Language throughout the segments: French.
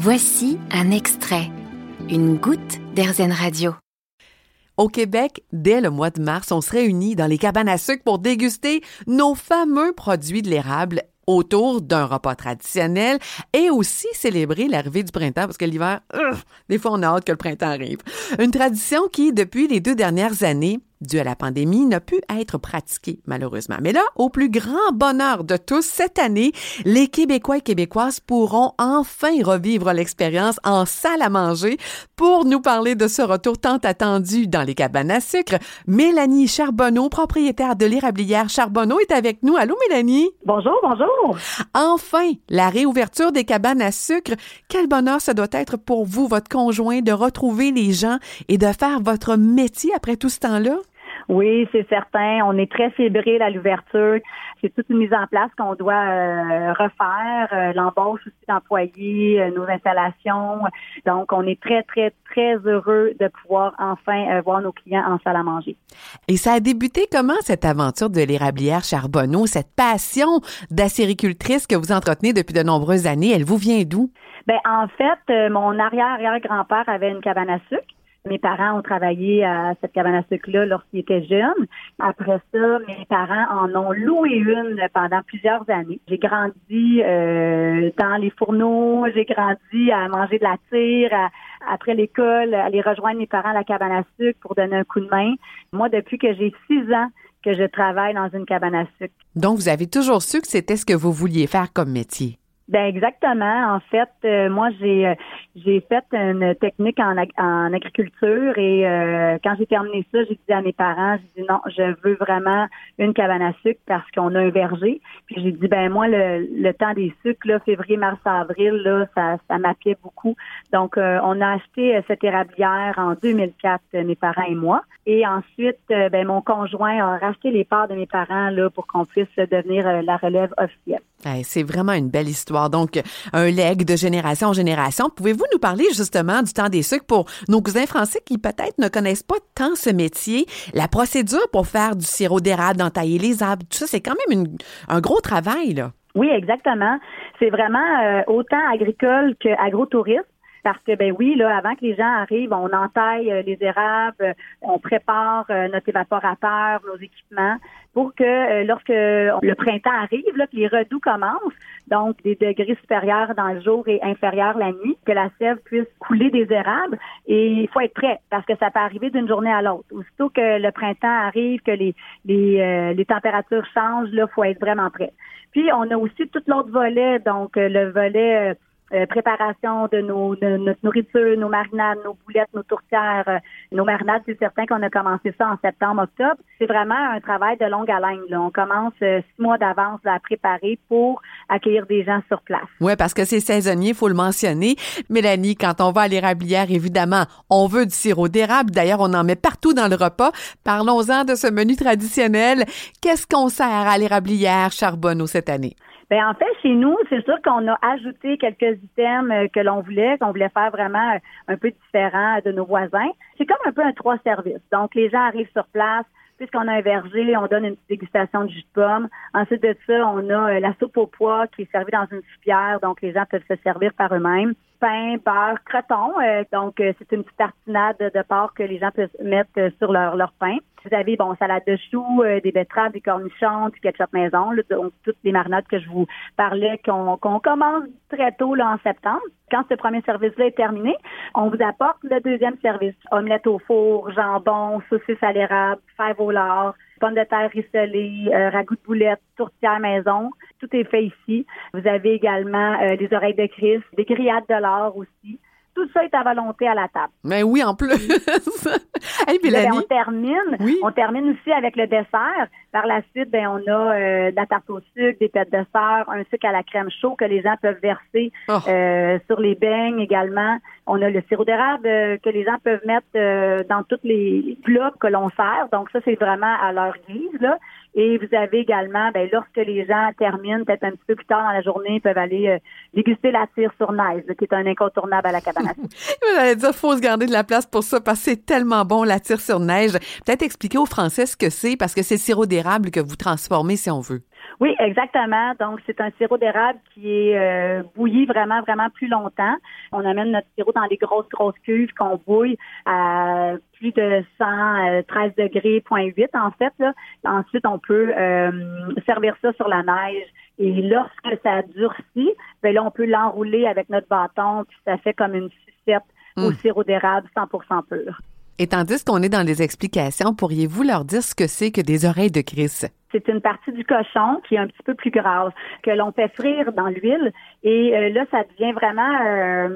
Voici un extrait, une goutte d'Airzen Radio. Au Québec, dès le mois de mars, on se réunit dans les cabanes à sucre pour déguster nos fameux produits de l'érable autour d'un repas traditionnel et aussi célébrer l'arrivée du printemps parce que l'hiver, des fois on a hâte que le printemps arrive. Une tradition qui, depuis les deux dernières années, dû à la pandémie, n'a pu être pratiqué, malheureusement. Mais là, au plus grand bonheur de tous, cette année, les Québécois et Québécoises pourront enfin revivre l'expérience en salle à manger. Pour nous parler de ce retour tant attendu dans les cabanes à sucre, Mélanie Charbonneau, propriétaire de l'érablière Charbonneau, est avec nous. Allô, Mélanie? Bonjour, bonjour. Enfin, la réouverture des cabanes à sucre. Quel bonheur ça doit être pour vous, votre conjoint, de retrouver les gens et de faire votre métier après tout ce temps-là? Oui, c'est certain. On est très fébrile à l'ouverture. C'est toute une mise en place qu'on doit euh, refaire, euh, l'embauche aussi d'employés, euh, nos installations. Donc, on est très, très, très heureux de pouvoir enfin voir nos clients en salle à manger. Et ça a débuté comment cette aventure de l'érablière Charbonneau, cette passion d'acéricultrice que vous entretenez depuis de nombreuses années, elle vous vient d'où? Ben en fait, mon arrière-arrière-grand-père avait une cabane à sucre. Mes parents ont travaillé à cette cabane à sucre-là lorsqu'ils étaient jeunes. Après ça, mes parents en ont loué une pendant plusieurs années. J'ai grandi euh, dans les fourneaux, j'ai grandi à manger de la tire, après l'école, aller rejoindre mes parents à la cabane à sucre pour donner un coup de main. Moi, depuis que j'ai six ans, que je travaille dans une cabane à sucre. Donc, vous avez toujours su que c'était ce que vous vouliez faire comme métier? Ben exactement. En fait, euh, moi j'ai euh, j'ai fait une technique en, en agriculture et euh, quand j'ai terminé ça, j'ai dit à mes parents, j'ai dit non, je veux vraiment une cabane à sucre parce qu'on a un verger. Puis j'ai dit ben moi le, le temps des sucres là, février, mars, avril là, ça ça beaucoup. Donc on a acheté cette érablière en 2004 mes parents et moi. Et ensuite ben mon conjoint a racheté les parts de mes parents là pour qu'on puisse devenir la relève officielle. c'est vraiment une belle histoire donc un leg de génération en génération. Pouvez-vous nous parler justement du temps des sucres pour nos cousins français qui peut-être ne connaissent pas tant ce métier, la procédure pour faire du sirop d'érable, d'entailler les arbres, tout ça, c'est quand même un gros travail, là. Oui, exactement. C'est vraiment euh, autant agricole qu'agrotourisme parce que ben oui, là, avant que les gens arrivent, on entaille euh, les érables, on prépare euh, notre évaporateur, nos équipements, pour que lorsque le printemps arrive, là, que les redoux commencent, donc des degrés supérieurs dans le jour et inférieurs la nuit, que la sève puisse couler des érables. Et il faut être prêt parce que ça peut arriver d'une journée à l'autre. Aussitôt que le printemps arrive, que les les, euh, les températures changent, là, faut être vraiment prêt. Puis on a aussi tout l'autre volet, donc euh, le volet euh, préparation de, nos, de notre nourriture, nos marinades, nos boulettes, nos tourtières, euh, nos marinades, c'est certain qu'on a commencé ça en septembre, octobre. C'est vraiment un travail de longue haleine. Là. On commence euh, six mois d'avance à préparer pour accueillir des gens sur place. Oui, parce que c'est saisonnier, faut le mentionner. Mélanie, quand on va à l'érablière, évidemment, on veut du sirop d'érable. D'ailleurs, on en met partout dans le repas. Parlons-en de ce menu traditionnel. Qu'est-ce qu'on sert à l'érablière Charbonneau cette année? Ben en fait, chez nous, c'est sûr qu'on a ajouté quelques items euh, que l'on voulait, qu'on voulait faire vraiment euh, un peu différent de nos voisins. C'est comme un peu un trois services. Donc, les gens arrivent sur place, puisqu'on a un verger, on donne une petite dégustation de jus de pomme. Ensuite de ça, on a euh, la soupe au pois qui est servie dans une soupière, donc les gens peuvent se servir par eux-mêmes. Pain, beurre, croton, donc c'est une petite tartinade de porc que les gens peuvent mettre sur leur, leur pain. Vous avez, bon, salade de choux, euh, des betteraves, des cornichons, du ketchup maison, donc toutes les marinades que je vous parlais qu'on commence très tôt là, en septembre. Quand ce premier service-là est terminé, on vous apporte le deuxième service. Omelette au four, jambon, saucisse à l'érable, fèves au lard, pommes de terre rissolées, euh, ragoût de boulettes, tourtière maison. Tout est fait ici. Vous avez également euh, des oreilles de Christ, des grillades de l'or aussi tout ça est à volonté à la table. Mais oui, en plus. hey, ben, on termine. On termine aussi avec le dessert. Par la suite, ben, on a euh, de la tarte au sucre, des pâtes de dessert, un sucre à la crème chaud que les gens peuvent verser oh. euh, sur les beignes également. On a le sirop d'érable euh, que les gens peuvent mettre dans tous les plats que l'on sert. Donc ça, c'est vraiment à leur guise. Là. Et vous avez également, ben, lorsque les gens terminent, peut-être un petit peu plus tard dans la journée, ils peuvent aller euh, déguster la tire sur neige, qui est un incontournable à la cabane à Vous allez dire, faut se garder de la place pour ça, parce que c'est tellement bon, la tire sur neige. Peut-être expliquer aux Français ce que c'est, parce que c'est le sirop d'érable que vous transformez, si on veut. Oui, exactement. Donc, c'est un sirop d'érable qui est euh, bouilli vraiment, vraiment plus longtemps. On amène notre sirop dans des grosses, grosses cuves qu'on bouille à plus de 113 degrés, 8 en fait. Là. Ensuite, on peut euh, servir ça sur la neige. Et lorsque ça durcit, ben là, on peut l'enrouler avec notre bâton, puis ça fait comme une sucette au hmm. sirop d'érable 100% pur. Et tandis qu'on est dans les explications, pourriez-vous leur dire ce que c'est que des oreilles de Chris? C'est une partie du cochon qui est un petit peu plus grasse, que l'on fait frire dans l'huile. Et euh, là, ça devient vraiment euh,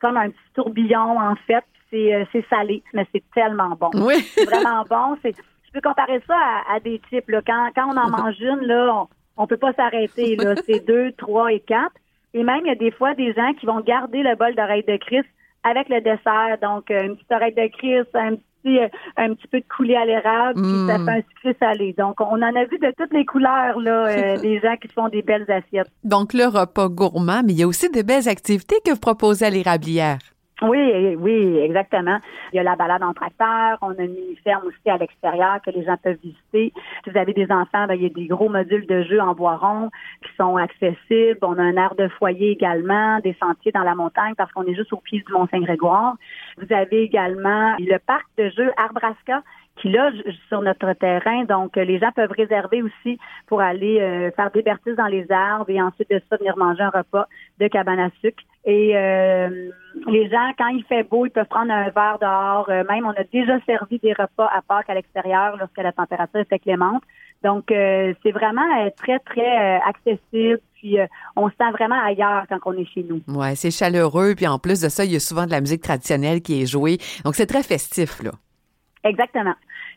comme un petit tourbillon, en fait. Euh, c'est salé, mais c'est tellement bon. Oui. c'est vraiment bon. Je peux comparer ça à, des types. Là. Quand, quand on en mange une, là, on, on peut pas s'arrêter. C'est deux, trois et quatre. Et même, il y a des fois des gens qui vont garder le bol d'oreilles de Christ avec le dessert. Donc, euh, une petite oreille de Christ, un petit, euh, un petit peu de coulée à l'érable, puis ça mm. fait un sucré salé. Donc, on en a vu de toutes les couleurs, là, euh, des gens qui font des belles assiettes. Donc, le repas gourmand, mais il y a aussi de belles activités que vous proposez à l'érablière. Oui, oui, exactement. Il y a la balade en tracteur, on a une mini-ferme aussi à l'extérieur que les gens peuvent visiter. Si vous avez des enfants, ben, il y a des gros modules de jeux en bois rond qui sont accessibles. On a un air de foyer également, des sentiers dans la montagne parce qu'on est juste au pied du Mont-Saint-Grégoire. Vous avez également le parc de jeux Arbrasca qui loge sur notre terrain. Donc, les gens peuvent réserver aussi pour aller euh, faire des bertises dans les arbres et ensuite de ça venir manger un repas de cabane à sucre. Et euh, les gens, quand il fait beau, ils peuvent prendre un verre dehors. Euh, même, on a déjà servi des repas à Pâques à l'extérieur lorsque la température était clémente. Donc, c'est vraiment très, très accessible. Puis, on se sent vraiment ailleurs quand on est chez nous. Ouais, c'est chaleureux. Puis, en plus de ça, il y a souvent de la musique traditionnelle qui est jouée. Donc, c'est très festif, là. Exactement.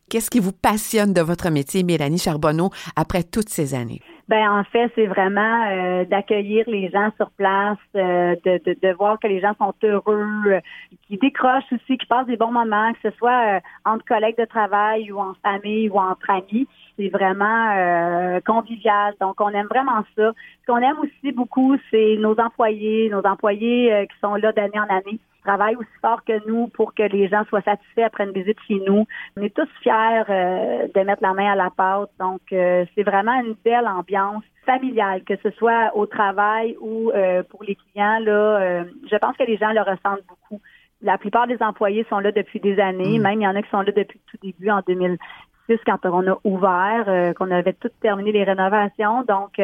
Qu'est-ce qui vous passionne de votre métier, Mélanie Charbonneau, après toutes ces années? Ben en fait, c'est vraiment euh, d'accueillir les gens sur place, euh, de, de, voir que les gens sont heureux, euh, qui décrochent aussi, qui passent des bons moments, que ce soit entre collègues de travail ou en famille ou entre amis. C'est vraiment convivial. Donc, on aime vraiment ça. Ce qu'on aime aussi beaucoup, c'est nos employés, nos employés qui sont là d'année en année travaille aussi fort que nous pour que les gens soient satisfaits après une visite chez nous. On est tous fiers euh, de mettre la main à la pâte. Donc, euh, c'est vraiment une belle ambiance familiale, que ce soit au travail ou euh, pour les clients. Là, je pense que les gens le ressentent beaucoup. La plupart des employés sont là depuis des années. Mm. Même il y en a qui sont là depuis le tout début en 2006 quand on a ouvert, qu'on avait tout terminé les rénovations. Donc,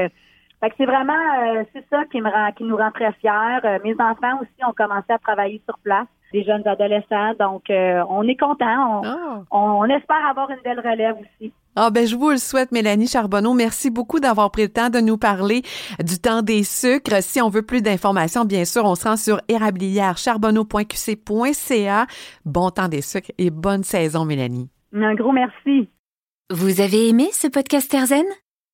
fait que c'est vraiment euh, c'est ça qui me rend qui nous rend très fiers. Euh, mes enfants aussi ont commencé à travailler sur place, des jeunes adolescents, donc euh, on est content. Ah. On, espère avoir une belle relève aussi. Ah ben je vous le souhaite, Mélanie Charbonneau. Merci beaucoup d'avoir pris le temps de nous parler du temps des sucres. Si on veut plus d'informations, bien sûr, on se rend sur érablièrecharbonneau.qc.ca. Bon temps des sucres et bonne saison, Mélanie. Un gros merci. Vous avez aimé ce podcast Erzen?